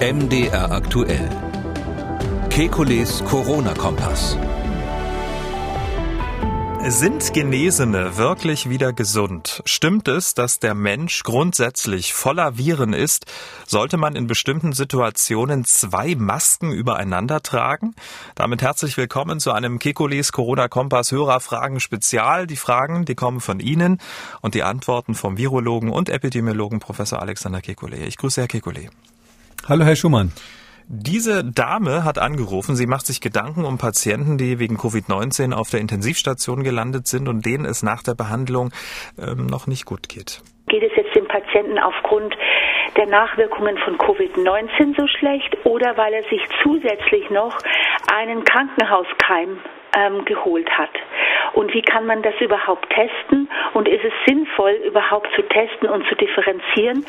MDR aktuell. Kekules Corona-Kompass. Sind Genesene wirklich wieder gesund? Stimmt es, dass der Mensch grundsätzlich voller Viren ist? Sollte man in bestimmten Situationen zwei Masken übereinander tragen? Damit herzlich willkommen zu einem Kekules Corona-Kompass Hörerfragen Spezial. Die Fragen, die kommen von Ihnen und die Antworten vom Virologen und Epidemiologen Professor Alexander Kekulé. Ich grüße Herr Kekulé. Hallo, Herr Schumann. Diese Dame hat angerufen. Sie macht sich Gedanken um Patienten, die wegen Covid-19 auf der Intensivstation gelandet sind und denen es nach der Behandlung ähm, noch nicht gut geht. Geht es jetzt dem Patienten aufgrund der Nachwirkungen von Covid-19 so schlecht oder weil er sich zusätzlich noch einen Krankenhauskeim ähm, geholt hat? Und wie kann man das überhaupt testen? Und ist es sinnvoll, überhaupt zu testen und zu differenzieren,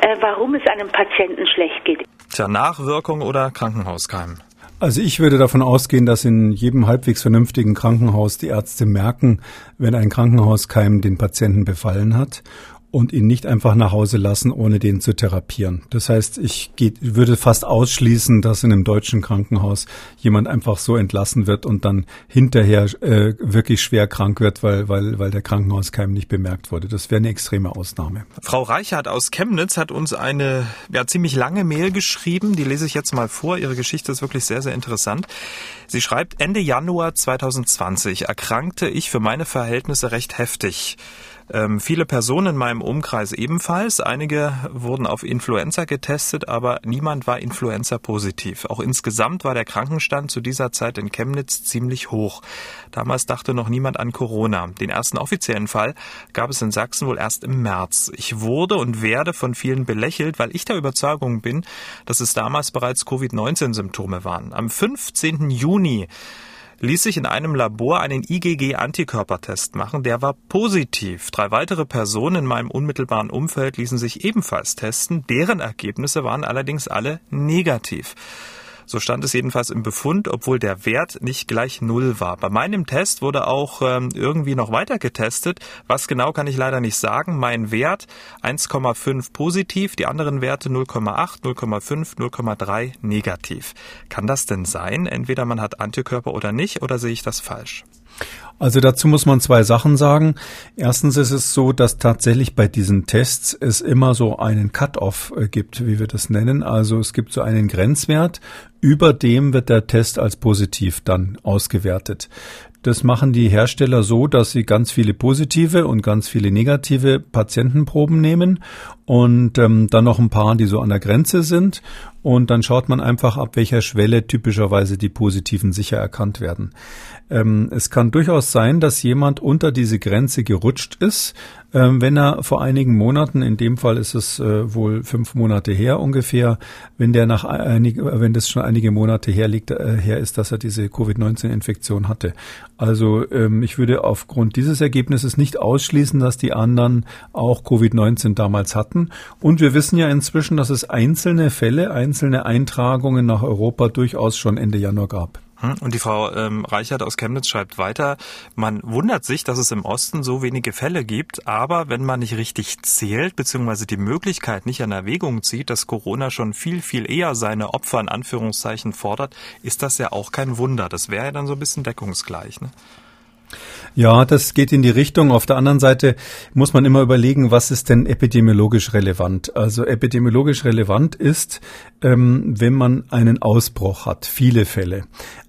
äh, warum es einem Patienten schlecht geht? Tja, Nachwirkung oder Krankenhauskeim? Also ich würde davon ausgehen, dass in jedem halbwegs vernünftigen Krankenhaus die Ärzte merken, wenn ein Krankenhauskeim den Patienten befallen hat und ihn nicht einfach nach Hause lassen, ohne den zu therapieren. Das heißt, ich geht, würde fast ausschließen, dass in einem deutschen Krankenhaus jemand einfach so entlassen wird und dann hinterher äh, wirklich schwer krank wird, weil, weil, weil der Krankenhauskeim nicht bemerkt wurde. Das wäre eine extreme Ausnahme. Frau Reichert aus Chemnitz hat uns eine ja, ziemlich lange Mail geschrieben. Die lese ich jetzt mal vor. Ihre Geschichte ist wirklich sehr, sehr interessant. Sie schreibt, Ende Januar 2020 erkrankte ich für meine Verhältnisse recht heftig. Ähm, viele Personen in meinem Umkreis ebenfalls. Einige wurden auf Influenza getestet, aber niemand war Influenza positiv. Auch insgesamt war der Krankenstand zu dieser Zeit in Chemnitz ziemlich hoch. Damals dachte noch niemand an Corona. Den ersten offiziellen Fall gab es in Sachsen wohl erst im März. Ich wurde und werde von vielen belächelt, weil ich der Überzeugung bin, dass es damals bereits Covid-19-Symptome waren. Am 15. Juni ließ sich in einem Labor einen IgG-Antikörpertest machen. Der war positiv. Drei weitere Personen in meinem unmittelbaren Umfeld ließen sich ebenfalls testen. Deren Ergebnisse waren allerdings alle negativ. So stand es jedenfalls im Befund, obwohl der Wert nicht gleich Null war. Bei meinem Test wurde auch ähm, irgendwie noch weiter getestet. Was genau kann ich leider nicht sagen. Mein Wert 1,5 positiv, die anderen Werte 0,8, 0,5, 0,3 negativ. Kann das denn sein? Entweder man hat Antikörper oder nicht, oder sehe ich das falsch? Also dazu muss man zwei Sachen sagen. Erstens ist es so, dass tatsächlich bei diesen Tests es immer so einen Cut-off äh, gibt, wie wir das nennen. Also es gibt so einen Grenzwert, über dem wird der Test als positiv dann ausgewertet. Das machen die Hersteller so, dass sie ganz viele positive und ganz viele negative Patientenproben nehmen und ähm, dann noch ein paar, die so an der Grenze sind. Und dann schaut man einfach, ab welcher Schwelle typischerweise die positiven sicher erkannt werden. Ähm, es kann durchaus sein, dass jemand unter diese Grenze gerutscht ist, ähm, wenn er vor einigen Monaten, in dem Fall ist es äh, wohl fünf Monate her ungefähr, wenn der nach einig, wenn das schon einige Monate her liegt, äh, her ist, dass er diese Covid-19-Infektion hatte. Also ähm, ich würde aufgrund dieses Ergebnisses nicht ausschließen, dass die anderen auch Covid-19 damals hatten. Und wir wissen ja inzwischen, dass es einzelne Fälle, einzelne Eintragungen nach Europa durchaus schon Ende Januar gab. Hm, und die Frau ähm, Reichert aus Chemnitz schreibt weiter, man wundert sich, dass es im Osten so wenige Fälle gibt, aber wenn man nicht richtig zählt, beziehungsweise die Möglichkeit nicht in Erwägung zieht, dass Corona schon viel, viel eher seine Opfer in Anführungszeichen fordert, ist das ja auch kein Wunder. Das wäre ja dann so ein bisschen deckungsgleich. Ne? Ja, das geht in die Richtung. Auf der anderen Seite muss man immer überlegen, was ist denn epidemiologisch relevant? Also epidemiologisch relevant ist, ähm, wenn man einen Ausbruch hat, viele Fälle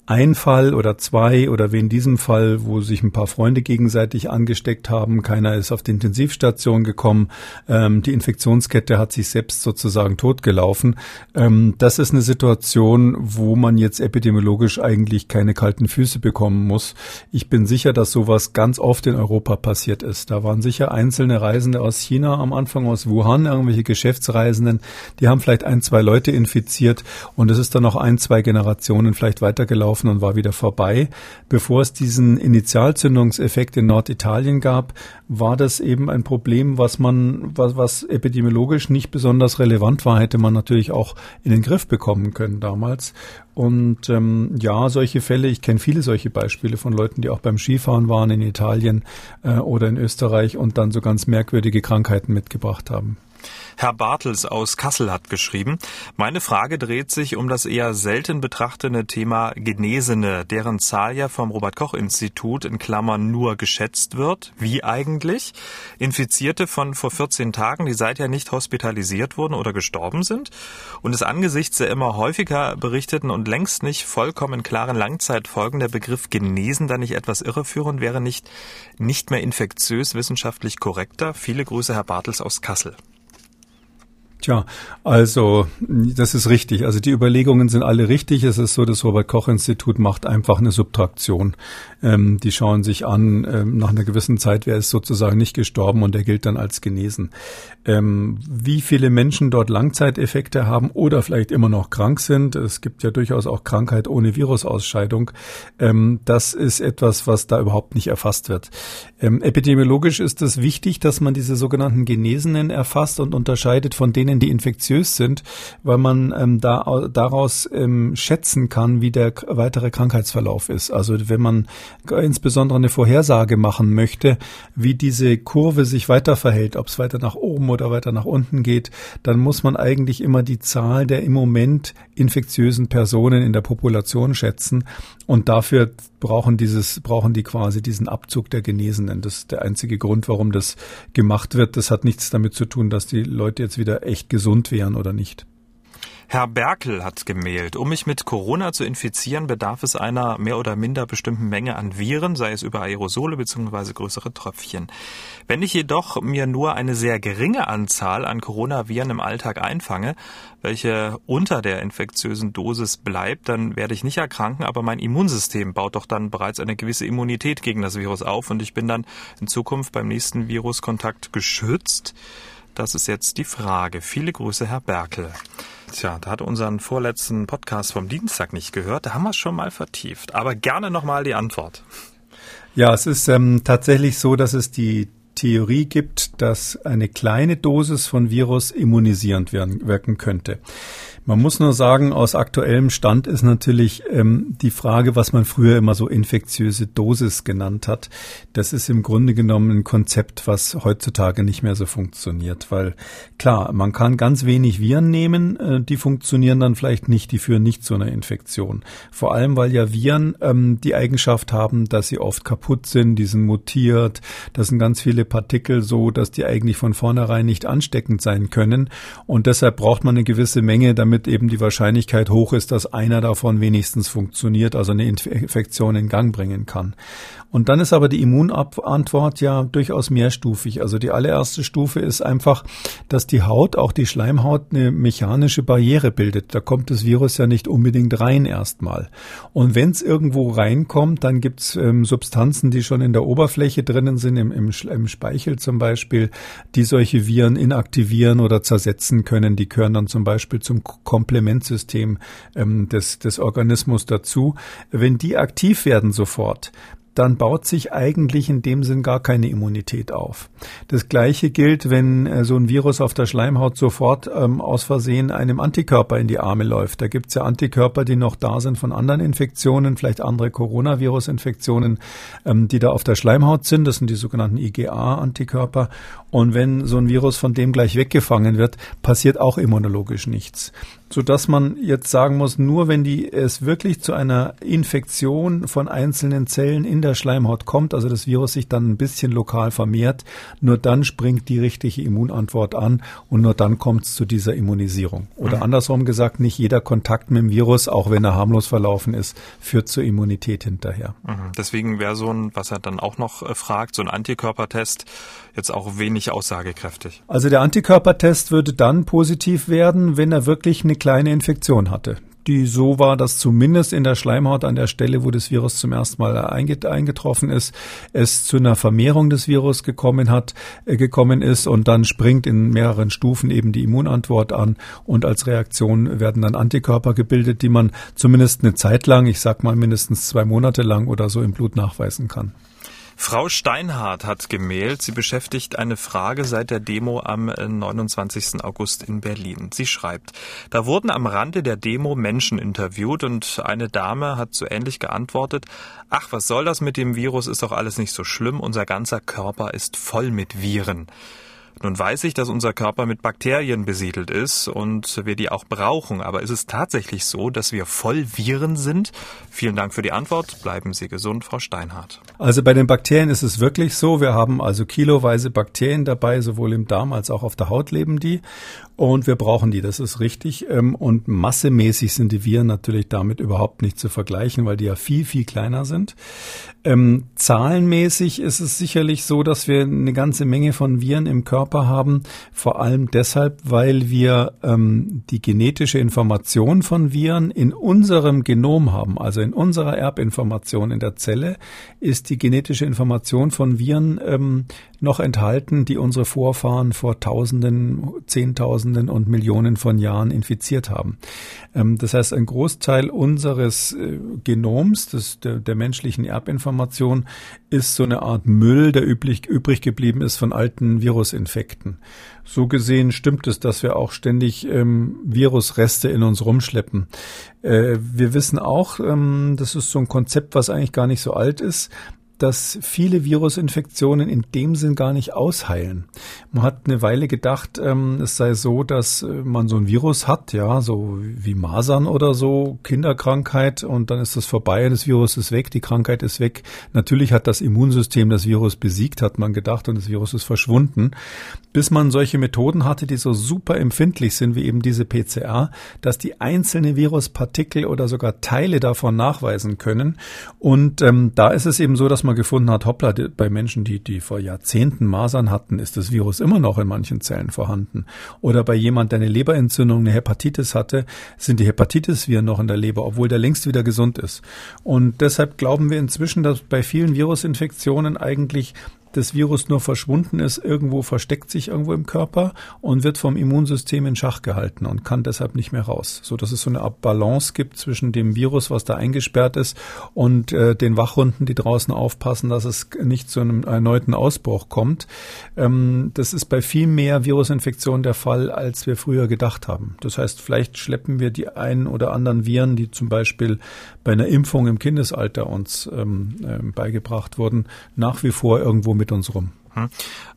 ein Fall oder zwei oder wie in diesem Fall, wo sich ein paar Freunde gegenseitig angesteckt haben, keiner ist auf die Intensivstation gekommen, ähm, die Infektionskette hat sich selbst sozusagen totgelaufen. Ähm, das ist eine Situation, wo man jetzt epidemiologisch eigentlich keine kalten Füße bekommen muss. Ich bin sicher, dass sowas ganz oft in Europa passiert ist. Da waren sicher einzelne Reisende aus China am Anfang, aus Wuhan, irgendwelche Geschäftsreisenden, die haben vielleicht ein, zwei Leute infiziert und es ist dann noch ein, zwei Generationen vielleicht weitergelaufen gelaufen und war wieder vorbei. Bevor es diesen Initialzündungseffekt in Norditalien gab, war das eben ein Problem, was man, was, was epidemiologisch nicht besonders relevant war, hätte man natürlich auch in den Griff bekommen können damals. Und ähm, ja, solche Fälle, ich kenne viele solche Beispiele von Leuten, die auch beim Skifahren waren in Italien äh, oder in Österreich und dann so ganz merkwürdige Krankheiten mitgebracht haben. Herr Bartels aus Kassel hat geschrieben, meine Frage dreht sich um das eher selten betrachtete Thema Genesene, deren Zahl ja vom Robert Koch Institut in Klammern nur geschätzt wird. Wie eigentlich? Infizierte von vor 14 Tagen, die seither nicht hospitalisiert wurden oder gestorben sind und es angesichts der immer häufiger berichteten und längst nicht vollkommen klaren Langzeitfolgen der Begriff genesen da nicht etwas irreführend wäre, nicht, nicht mehr infektiös wissenschaftlich korrekter? Viele Grüße, Herr Bartels aus Kassel. Tja, also das ist richtig. Also die Überlegungen sind alle richtig. Es ist so, das Robert Koch Institut macht einfach eine Subtraktion. Ähm, die schauen sich an, ähm, nach einer gewissen Zeit, wer ist sozusagen nicht gestorben und der gilt dann als genesen. Ähm, wie viele Menschen dort Langzeiteffekte haben oder vielleicht immer noch krank sind, es gibt ja durchaus auch Krankheit ohne Virusausscheidung, ähm, das ist etwas, was da überhaupt nicht erfasst wird. Ähm, epidemiologisch ist es wichtig, dass man diese sogenannten Genesenen erfasst und unterscheidet von denen, die infektiös sind, weil man ähm, da, daraus ähm, schätzen kann, wie der weitere Krankheitsverlauf ist. Also wenn man insbesondere eine Vorhersage machen möchte, wie diese Kurve sich weiter verhält, ob es weiter nach oben oder weiter nach unten geht, dann muss man eigentlich immer die Zahl der im Moment infektiösen Personen in der Population schätzen und dafür brauchen dieses, brauchen die quasi diesen Abzug der Genesenen. Das ist der einzige Grund, warum das gemacht wird. Das hat nichts damit zu tun, dass die Leute jetzt wieder echt gesund wären oder nicht. Herr Berkel hat gemailt, um mich mit Corona zu infizieren, bedarf es einer mehr oder minder bestimmten Menge an Viren, sei es über Aerosole bzw. größere Tröpfchen. Wenn ich jedoch mir nur eine sehr geringe Anzahl an Coronaviren im Alltag einfange, welche unter der infektiösen Dosis bleibt, dann werde ich nicht erkranken, aber mein Immunsystem baut doch dann bereits eine gewisse Immunität gegen das Virus auf und ich bin dann in Zukunft beim nächsten Viruskontakt geschützt. Das ist jetzt die Frage. Viele Grüße, Herr Berkel. Tja, da hat unseren vorletzten Podcast vom Dienstag nicht gehört. Da haben wir es schon mal vertieft. Aber gerne nochmal die Antwort. Ja, es ist ähm, tatsächlich so, dass es die Theorie gibt, dass eine kleine Dosis von Virus immunisierend wirken könnte. Man muss nur sagen, aus aktuellem Stand ist natürlich ähm, die Frage, was man früher immer so infektiöse Dosis genannt hat. Das ist im Grunde genommen ein Konzept, was heutzutage nicht mehr so funktioniert. Weil klar, man kann ganz wenig Viren nehmen, äh, die funktionieren dann vielleicht nicht, die führen nicht zu einer Infektion. Vor allem, weil ja Viren ähm, die Eigenschaft haben, dass sie oft kaputt sind, die sind mutiert, das sind ganz viele Partikel so, dass die eigentlich von vornherein nicht ansteckend sein können. Und deshalb braucht man eine gewisse Menge, damit eben die Wahrscheinlichkeit hoch ist, dass einer davon wenigstens funktioniert, also eine Infektion in Gang bringen kann. Und dann ist aber die Immunantwort ja durchaus mehrstufig. Also die allererste Stufe ist einfach, dass die Haut, auch die Schleimhaut, eine mechanische Barriere bildet. Da kommt das Virus ja nicht unbedingt rein erstmal. Und wenn es irgendwo reinkommt, dann gibt es ähm, Substanzen, die schon in der Oberfläche drinnen sind, im, im, im Speichel zum Beispiel, die solche Viren inaktivieren oder zersetzen können. Die gehören dann zum Beispiel zum Komplementsystem ähm, des, des Organismus dazu. Wenn die aktiv werden sofort, dann baut sich eigentlich in dem Sinn gar keine Immunität auf. Das Gleiche gilt, wenn äh, so ein Virus auf der Schleimhaut sofort ähm, aus Versehen einem Antikörper in die Arme läuft. Da gibt es ja Antikörper, die noch da sind von anderen Infektionen, vielleicht andere Coronavirus-Infektionen, ähm, die da auf der Schleimhaut sind. Das sind die sogenannten IgA-Antikörper. Und wenn so ein Virus von dem gleich weggefangen wird, passiert auch immunologisch nichts so dass man jetzt sagen muss, nur wenn die es wirklich zu einer Infektion von einzelnen Zellen in der Schleimhaut kommt, also das Virus sich dann ein bisschen lokal vermehrt, nur dann springt die richtige Immunantwort an und nur dann kommt es zu dieser Immunisierung. Oder mhm. andersrum gesagt, nicht jeder Kontakt mit dem Virus, auch wenn er harmlos verlaufen ist, führt zur Immunität hinterher. Mhm. Deswegen wäre so ein, was er dann auch noch äh, fragt, so ein Antikörpertest jetzt auch wenig aussagekräftig. Also der Antikörpertest würde dann positiv werden, wenn er wirklich eine kleine Infektion hatte die so war, dass zumindest in der Schleimhaut an der Stelle, wo das Virus zum ersten Mal eingetroffen ist, es zu einer Vermehrung des Virus gekommen hat, äh, gekommen ist und dann springt in mehreren Stufen eben die Immunantwort an und als Reaktion werden dann Antikörper gebildet, die man zumindest eine Zeit lang, ich sag mal mindestens zwei Monate lang oder so im Blut nachweisen kann. Frau Steinhardt hat gemailt. Sie beschäftigt eine Frage seit der Demo am 29. Äh, August in Berlin. Sie schreibt, da wurden am Rande der Demo Menschen interviewt und eine Dame hat so ähnlich geantwortet, ach, was soll das mit dem Virus, ist doch alles nicht so schlimm, unser ganzer Körper ist voll mit Viren. Nun weiß ich, dass unser Körper mit Bakterien besiedelt ist und wir die auch brauchen. Aber ist es tatsächlich so, dass wir voll Viren sind? Vielen Dank für die Antwort. Bleiben Sie gesund, Frau Steinhardt. Also bei den Bakterien ist es wirklich so. Wir haben also kiloweise Bakterien dabei, sowohl im Darm als auch auf der Haut leben die. Und wir brauchen die, das ist richtig. Ähm, und massemäßig sind die Viren natürlich damit überhaupt nicht zu vergleichen, weil die ja viel, viel kleiner sind. Ähm, zahlenmäßig ist es sicherlich so, dass wir eine ganze Menge von Viren im Körper haben. Vor allem deshalb, weil wir ähm, die genetische Information von Viren in unserem Genom haben. Also in unserer Erbinformation in der Zelle ist die genetische Information von Viren noch enthalten, die unsere Vorfahren vor Tausenden, Zehntausenden und Millionen von Jahren infiziert haben. Ähm, das heißt, ein Großteil unseres äh, Genoms, des, der, der menschlichen Erbinformation, ist so eine Art Müll, der üblich, übrig geblieben ist von alten Virusinfekten. So gesehen stimmt es, dass wir auch ständig ähm, Virusreste in uns rumschleppen. Äh, wir wissen auch, ähm, das ist so ein Konzept, was eigentlich gar nicht so alt ist, dass viele Virusinfektionen in dem Sinn gar nicht ausheilen. Man hat eine Weile gedacht, ähm, es sei so, dass äh, man so ein Virus hat, ja, so wie Masern oder so, Kinderkrankheit und dann ist das vorbei, das Virus ist weg, die Krankheit ist weg. Natürlich hat das Immunsystem das Virus besiegt, hat man gedacht, und das Virus ist verschwunden. Bis man solche Methoden hatte, die so super empfindlich sind, wie eben diese PCR, dass die einzelne Viruspartikel oder sogar Teile davon nachweisen können. Und ähm, da ist es eben so, dass man gefunden hat, hoppla, bei Menschen, die, die vor Jahrzehnten Masern hatten, ist das Virus immer noch in manchen Zellen vorhanden. Oder bei jemand, der eine Leberentzündung, eine Hepatitis hatte, sind die Hepatitis-Viren noch in der Leber, obwohl der längst wieder gesund ist. Und deshalb glauben wir inzwischen, dass bei vielen Virusinfektionen eigentlich das Virus nur verschwunden ist, irgendwo versteckt sich irgendwo im Körper und wird vom Immunsystem in Schach gehalten und kann deshalb nicht mehr raus. So dass es so eine Art Balance gibt zwischen dem Virus, was da eingesperrt ist, und äh, den Wachhunden, die draußen aufpassen, dass es nicht zu einem erneuten Ausbruch kommt. Ähm, das ist bei viel mehr Virusinfektionen der Fall, als wir früher gedacht haben. Das heißt, vielleicht schleppen wir die einen oder anderen Viren, die zum Beispiel bei einer Impfung im Kindesalter uns ähm, äh, beigebracht wurden, nach wie vor irgendwo mit uns rum. Hm.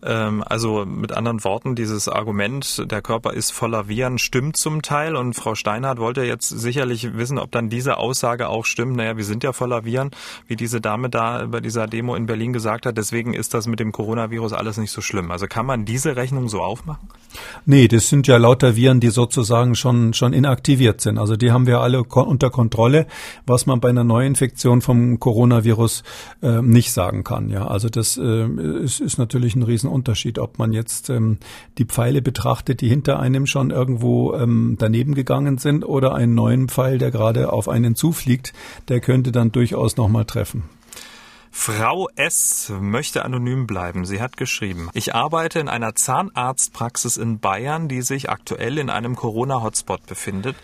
Ähm, also mit anderen Worten, dieses Argument, der Körper ist voller Viren, stimmt zum Teil. Und Frau Steinhardt wollte jetzt sicherlich wissen, ob dann diese Aussage auch stimmt. Naja, wir sind ja voller Viren, wie diese Dame da bei dieser Demo in Berlin gesagt hat. Deswegen ist das mit dem Coronavirus alles nicht so schlimm. Also kann man diese Rechnung so aufmachen? Nee, das sind ja lauter Viren, die sozusagen schon, schon inaktiviert sind. Also die haben wir alle unter Kontrolle, was man bei einer Neuinfektion vom Coronavirus äh, nicht sagen kann. Ja, also das äh, ist, ist natürlich ein Riesenunterschied, ob man jetzt ähm, die Pfeile betrachtet, die hinter einem schon irgendwo ähm, daneben gegangen sind, oder einen neuen Pfeil, der gerade auf einen zufliegt, der könnte dann durchaus nochmal treffen. Frau S. möchte anonym bleiben. Sie hat geschrieben, ich arbeite in einer Zahnarztpraxis in Bayern, die sich aktuell in einem Corona-Hotspot befindet.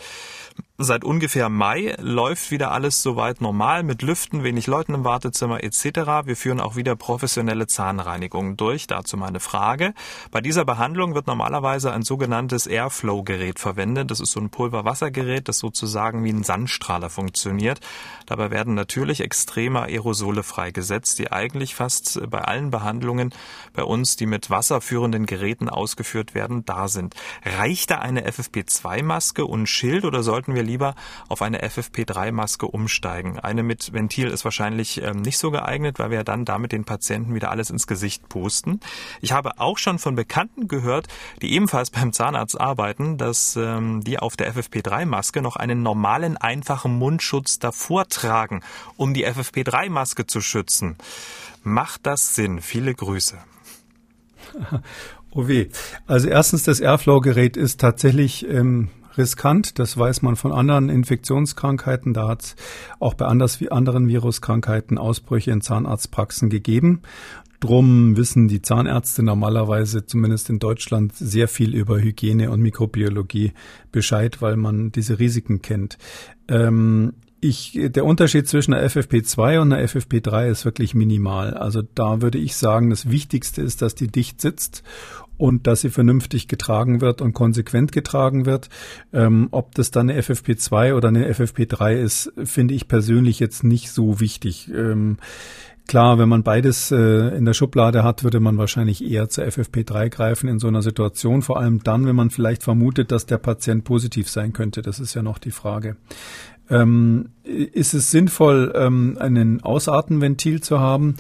Seit ungefähr Mai läuft wieder alles soweit normal mit Lüften, wenig Leuten im Wartezimmer etc. Wir führen auch wieder professionelle Zahnreinigungen durch. Dazu meine Frage. Bei dieser Behandlung wird normalerweise ein sogenanntes Airflow-Gerät verwendet. Das ist so ein Pulverwassergerät, das sozusagen wie ein Sandstrahler funktioniert. Dabei werden natürlich extreme Aerosole freigesetzt, die eigentlich fast bei allen Behandlungen bei uns, die mit wasserführenden Geräten ausgeführt werden, da sind. Reicht da eine FFP2-Maske und Schild oder sollten wir lieber auf eine FFP3-Maske umsteigen. Eine mit Ventil ist wahrscheinlich ähm, nicht so geeignet, weil wir dann damit den Patienten wieder alles ins Gesicht pusten. Ich habe auch schon von Bekannten gehört, die ebenfalls beim Zahnarzt arbeiten, dass ähm, die auf der FFP3-Maske noch einen normalen, einfachen Mundschutz davor tragen, um die FFP3-Maske zu schützen. Macht das Sinn? Viele Grüße. Oh weh. Also erstens, das Airflow-Gerät ist tatsächlich ähm, riskant. Das weiß man von anderen Infektionskrankheiten. Da hat es auch bei anders, wie anderen Viruskrankheiten Ausbrüche in Zahnarztpraxen gegeben. Drum wissen die Zahnärzte normalerweise, zumindest in Deutschland, sehr viel über Hygiene und Mikrobiologie Bescheid, weil man diese Risiken kennt. Ähm, ich, der Unterschied zwischen einer FFP2 und einer FFP3 ist wirklich minimal. Also da würde ich sagen, das Wichtigste ist, dass die dicht sitzt und dass sie vernünftig getragen wird und konsequent getragen wird. Ähm, ob das dann eine FFP2 oder eine FFP3 ist, finde ich persönlich jetzt nicht so wichtig. Ähm, Klar, wenn man beides äh, in der Schublade hat, würde man wahrscheinlich eher zur FFP3 greifen in so einer Situation, vor allem dann, wenn man vielleicht vermutet, dass der Patient positiv sein könnte. Das ist ja noch die Frage. Ähm, ist es sinnvoll, ähm, einen Ausartenventil zu haben?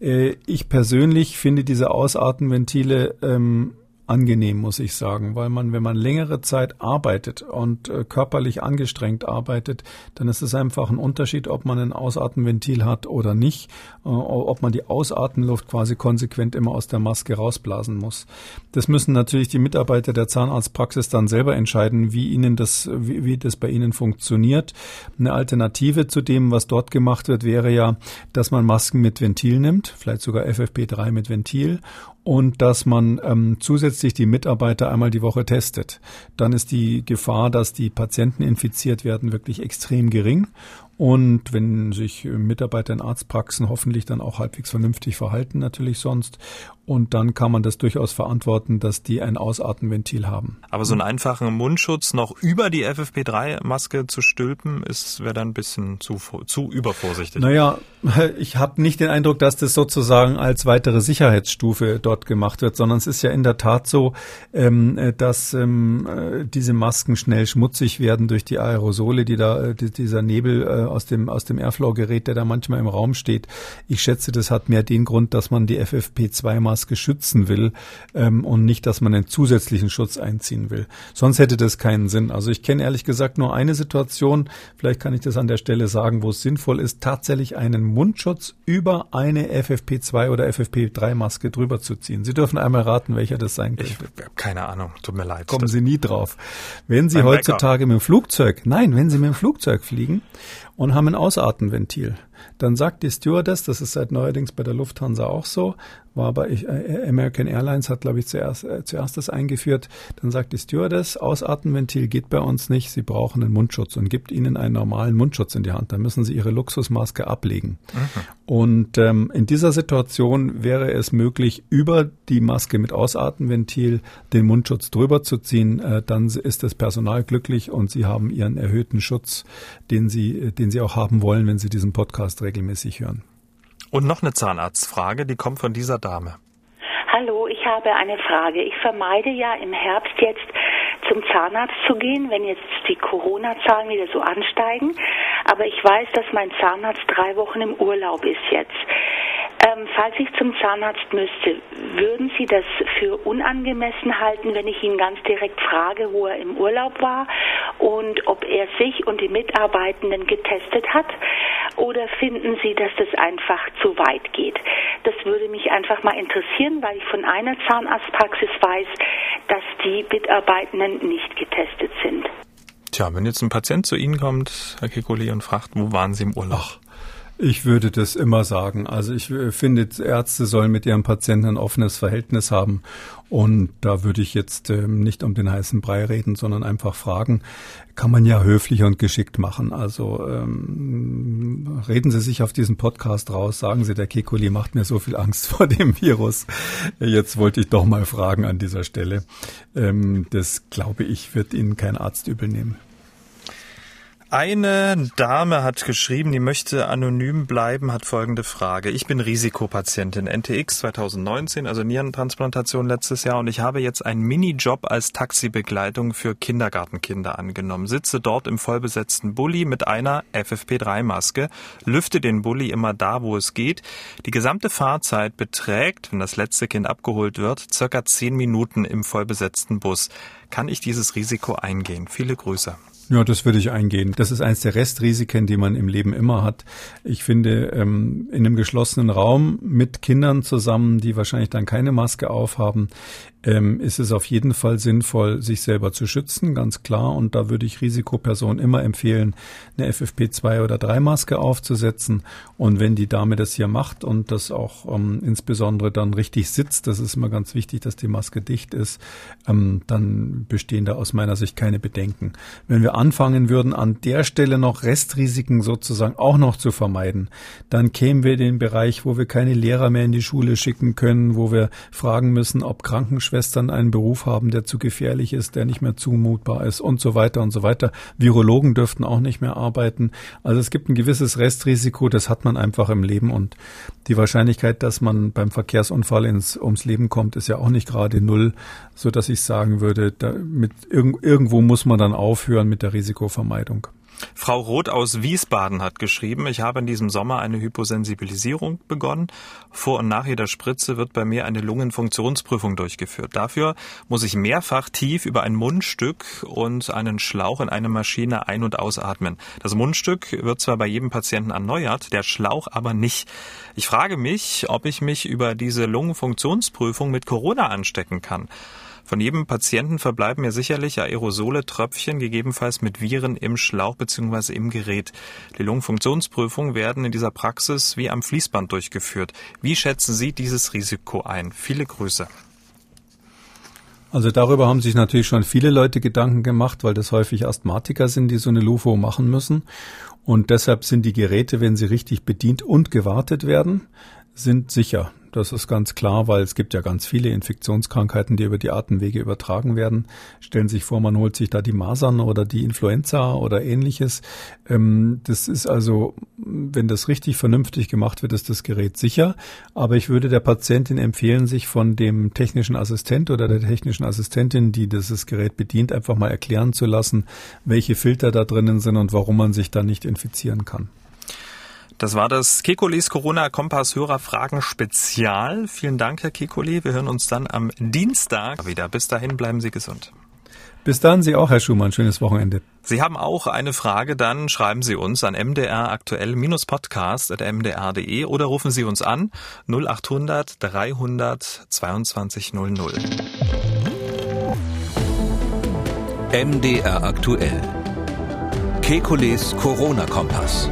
Äh, ich persönlich finde diese Ausartenventile ähm, angenehm, muss ich sagen, weil man, wenn man längere Zeit arbeitet und äh, körperlich angestrengt arbeitet, dann ist es einfach ein Unterschied, ob man ein Ausatmenventil hat oder nicht, äh, ob man die Ausatmenluft quasi konsequent immer aus der Maske rausblasen muss. Das müssen natürlich die Mitarbeiter der Zahnarztpraxis dann selber entscheiden, wie ihnen das, wie, wie das bei ihnen funktioniert. Eine Alternative zu dem, was dort gemacht wird, wäre ja, dass man Masken mit Ventil nimmt, vielleicht sogar FFP3 mit Ventil und dass man ähm, zusätzlich die Mitarbeiter einmal die Woche testet. Dann ist die Gefahr, dass die Patienten infiziert werden, wirklich extrem gering. Und wenn sich Mitarbeiter in Arztpraxen hoffentlich dann auch halbwegs vernünftig verhalten, natürlich sonst. Und dann kann man das durchaus verantworten, dass die ein Ausatmenventil haben. Aber so einen einfachen Mundschutz noch über die FFP3-Maske zu stülpen, ist wäre dann ein bisschen zu, zu übervorsichtig. Naja, ich habe nicht den Eindruck, dass das sozusagen als weitere Sicherheitsstufe dort gemacht wird, sondern es ist ja in der Tat so, ähm, dass ähm, äh, diese Masken schnell schmutzig werden durch die Aerosole, die da, äh, dieser Nebel äh, aus dem, aus dem Airflow-Gerät, der da manchmal im Raum steht. Ich schätze, das hat mehr den Grund, dass man die FFP2-Maske schützen will ähm, und nicht, dass man einen zusätzlichen Schutz einziehen will. Sonst hätte das keinen Sinn. Also ich kenne ehrlich gesagt nur eine Situation, vielleicht kann ich das an der Stelle sagen, wo es sinnvoll ist, tatsächlich einen Mundschutz über eine FFP2 oder FFP3-Maske drüber zu ziehen. Sie dürfen einmal raten, welcher das sein könnte. Ich habe keine Ahnung, tut mir leid. Kommen Sie nie drauf. Wenn Sie heutzutage Bäcker. mit dem Flugzeug, nein, wenn Sie mit dem Flugzeug fliegen und haben ein Ausatmenventil. Dann sagt die Stewardess, das ist seit neuerdings bei der Lufthansa auch so, war bei äh, American Airlines hat, glaube ich, zuerst, äh, zuerst das eingeführt. Dann sagt die Stewardess, Ausatmenventil geht bei uns nicht, Sie brauchen einen Mundschutz und gibt Ihnen einen normalen Mundschutz in die Hand. Dann müssen Sie Ihre Luxusmaske ablegen. Mhm. Und ähm, in dieser Situation wäre es möglich, über die Maske mit Ausatmenventil den Mundschutz drüber zu ziehen. Äh, dann ist das Personal glücklich und Sie haben Ihren erhöhten Schutz, den Sie, den Sie auch haben wollen, wenn Sie diesen Podcast regelmäßig hören. Und noch eine Zahnarztfrage, die kommt von dieser Dame. Hallo, ich habe eine Frage. Ich vermeide ja im Herbst jetzt zum Zahnarzt zu gehen, wenn jetzt die Corona-Zahlen wieder so ansteigen. Aber ich weiß, dass mein Zahnarzt drei Wochen im Urlaub ist jetzt. Ähm, falls ich zum Zahnarzt müsste, würden Sie das für unangemessen halten, wenn ich ihn ganz direkt frage, wo er im Urlaub war und ob er sich und die Mitarbeitenden getestet hat? Finden Sie, dass das einfach zu weit geht? Das würde mich einfach mal interessieren, weil ich von einer Zahnarztpraxis weiß, dass die Mitarbeitenden nicht getestet sind. Tja, wenn jetzt ein Patient zu Ihnen kommt, Herr Kekoli, und fragt, wo waren Sie im Urlaub? Ich würde das immer sagen. Also ich äh, finde, Ärzte sollen mit ihren Patienten ein offenes Verhältnis haben. Und da würde ich jetzt ähm, nicht um den heißen Brei reden, sondern einfach fragen, kann man ja höflich und geschickt machen. Also ähm, reden Sie sich auf diesen Podcast raus, sagen Sie, der Kekuli macht mir so viel Angst vor dem Virus. Jetzt wollte ich doch mal fragen an dieser Stelle. Ähm, das glaube ich, wird Ihnen kein Arzt übel nehmen. Eine Dame hat geschrieben, die möchte anonym bleiben, hat folgende Frage. Ich bin Risikopatientin NTX 2019, also Nierentransplantation letztes Jahr und ich habe jetzt einen Minijob als Taxibegleitung für Kindergartenkinder angenommen. Sitze dort im vollbesetzten Bulli mit einer FFP3-Maske, lüfte den Bulli immer da, wo es geht. Die gesamte Fahrzeit beträgt, wenn das letzte Kind abgeholt wird, circa zehn Minuten im vollbesetzten Bus. Kann ich dieses Risiko eingehen? Viele Grüße. Ja, das würde ich eingehen. Das ist eines der Restrisiken, die man im Leben immer hat. Ich finde, ähm, in einem geschlossenen Raum mit Kindern zusammen, die wahrscheinlich dann keine Maske aufhaben, ähm, ist es auf jeden Fall sinnvoll, sich selber zu schützen, ganz klar. Und da würde ich Risikopersonen immer empfehlen, eine FFP2 oder 3 Maske aufzusetzen. Und wenn die Dame das hier macht und das auch ähm, insbesondere dann richtig sitzt, das ist immer ganz wichtig, dass die Maske dicht ist, ähm, dann bestehen da aus meiner Sicht keine Bedenken. Wenn wir anfangen würden, an der Stelle noch Restrisiken sozusagen auch noch zu vermeiden, dann kämen wir in den Bereich, wo wir keine Lehrer mehr in die Schule schicken können, wo wir fragen müssen, ob Krankenschwestern Krankenschwestern einen Beruf haben, der zu gefährlich ist, der nicht mehr zumutbar ist und so weiter und so weiter. Virologen dürften auch nicht mehr arbeiten. Also es gibt ein gewisses Restrisiko, das hat man einfach im Leben und die Wahrscheinlichkeit, dass man beim Verkehrsunfall ins, ums Leben kommt, ist ja auch nicht gerade null, so dass ich sagen würde, da mit, irg irgendwo muss man dann aufhören mit der Risikovermeidung. Frau Roth aus Wiesbaden hat geschrieben, ich habe in diesem Sommer eine Hyposensibilisierung begonnen. Vor und nach jeder Spritze wird bei mir eine Lungenfunktionsprüfung durchgeführt. Dafür muss ich mehrfach tief über ein Mundstück und einen Schlauch in eine Maschine ein- und ausatmen. Das Mundstück wird zwar bei jedem Patienten erneuert, der Schlauch aber nicht. Ich frage mich, ob ich mich über diese Lungenfunktionsprüfung mit Corona anstecken kann. Von jedem Patienten verbleiben ja sicherlich Aerosole, Tröpfchen, gegebenenfalls mit Viren im Schlauch bzw. im Gerät. Die Lungenfunktionsprüfungen werden in dieser Praxis wie am Fließband durchgeführt. Wie schätzen Sie dieses Risiko ein? Viele Grüße. Also darüber haben sich natürlich schon viele Leute Gedanken gemacht, weil das häufig Asthmatiker sind, die so eine LUFO machen müssen. Und deshalb sind die Geräte, wenn sie richtig bedient und gewartet werden, sind sicher. Das ist ganz klar, weil es gibt ja ganz viele Infektionskrankheiten, die über die Atemwege übertragen werden. Stellen Sie sich vor, man holt sich da die Masern oder die Influenza oder ähnliches. Ähm, das ist also, wenn das richtig vernünftig gemacht wird, ist das Gerät sicher. Aber ich würde der Patientin empfehlen, sich von dem technischen Assistent oder der technischen Assistentin, die dieses Gerät bedient, einfach mal erklären zu lassen, welche Filter da drinnen sind und warum man sich da nicht infizieren kann. Das war das Kekulis Corona Kompass Hörerfragen Spezial. Vielen Dank, Herr Kekuli. Wir hören uns dann am Dienstag wieder. Bis dahin bleiben Sie gesund. Bis dann Sie auch, Herr Schumann. Schönes Wochenende. Sie haben auch eine Frage, dann schreiben Sie uns an mdraktuell-podcast.mdr.de oder rufen Sie uns an 0800 300 2200. MDR aktuell. Kekules Corona Kompass.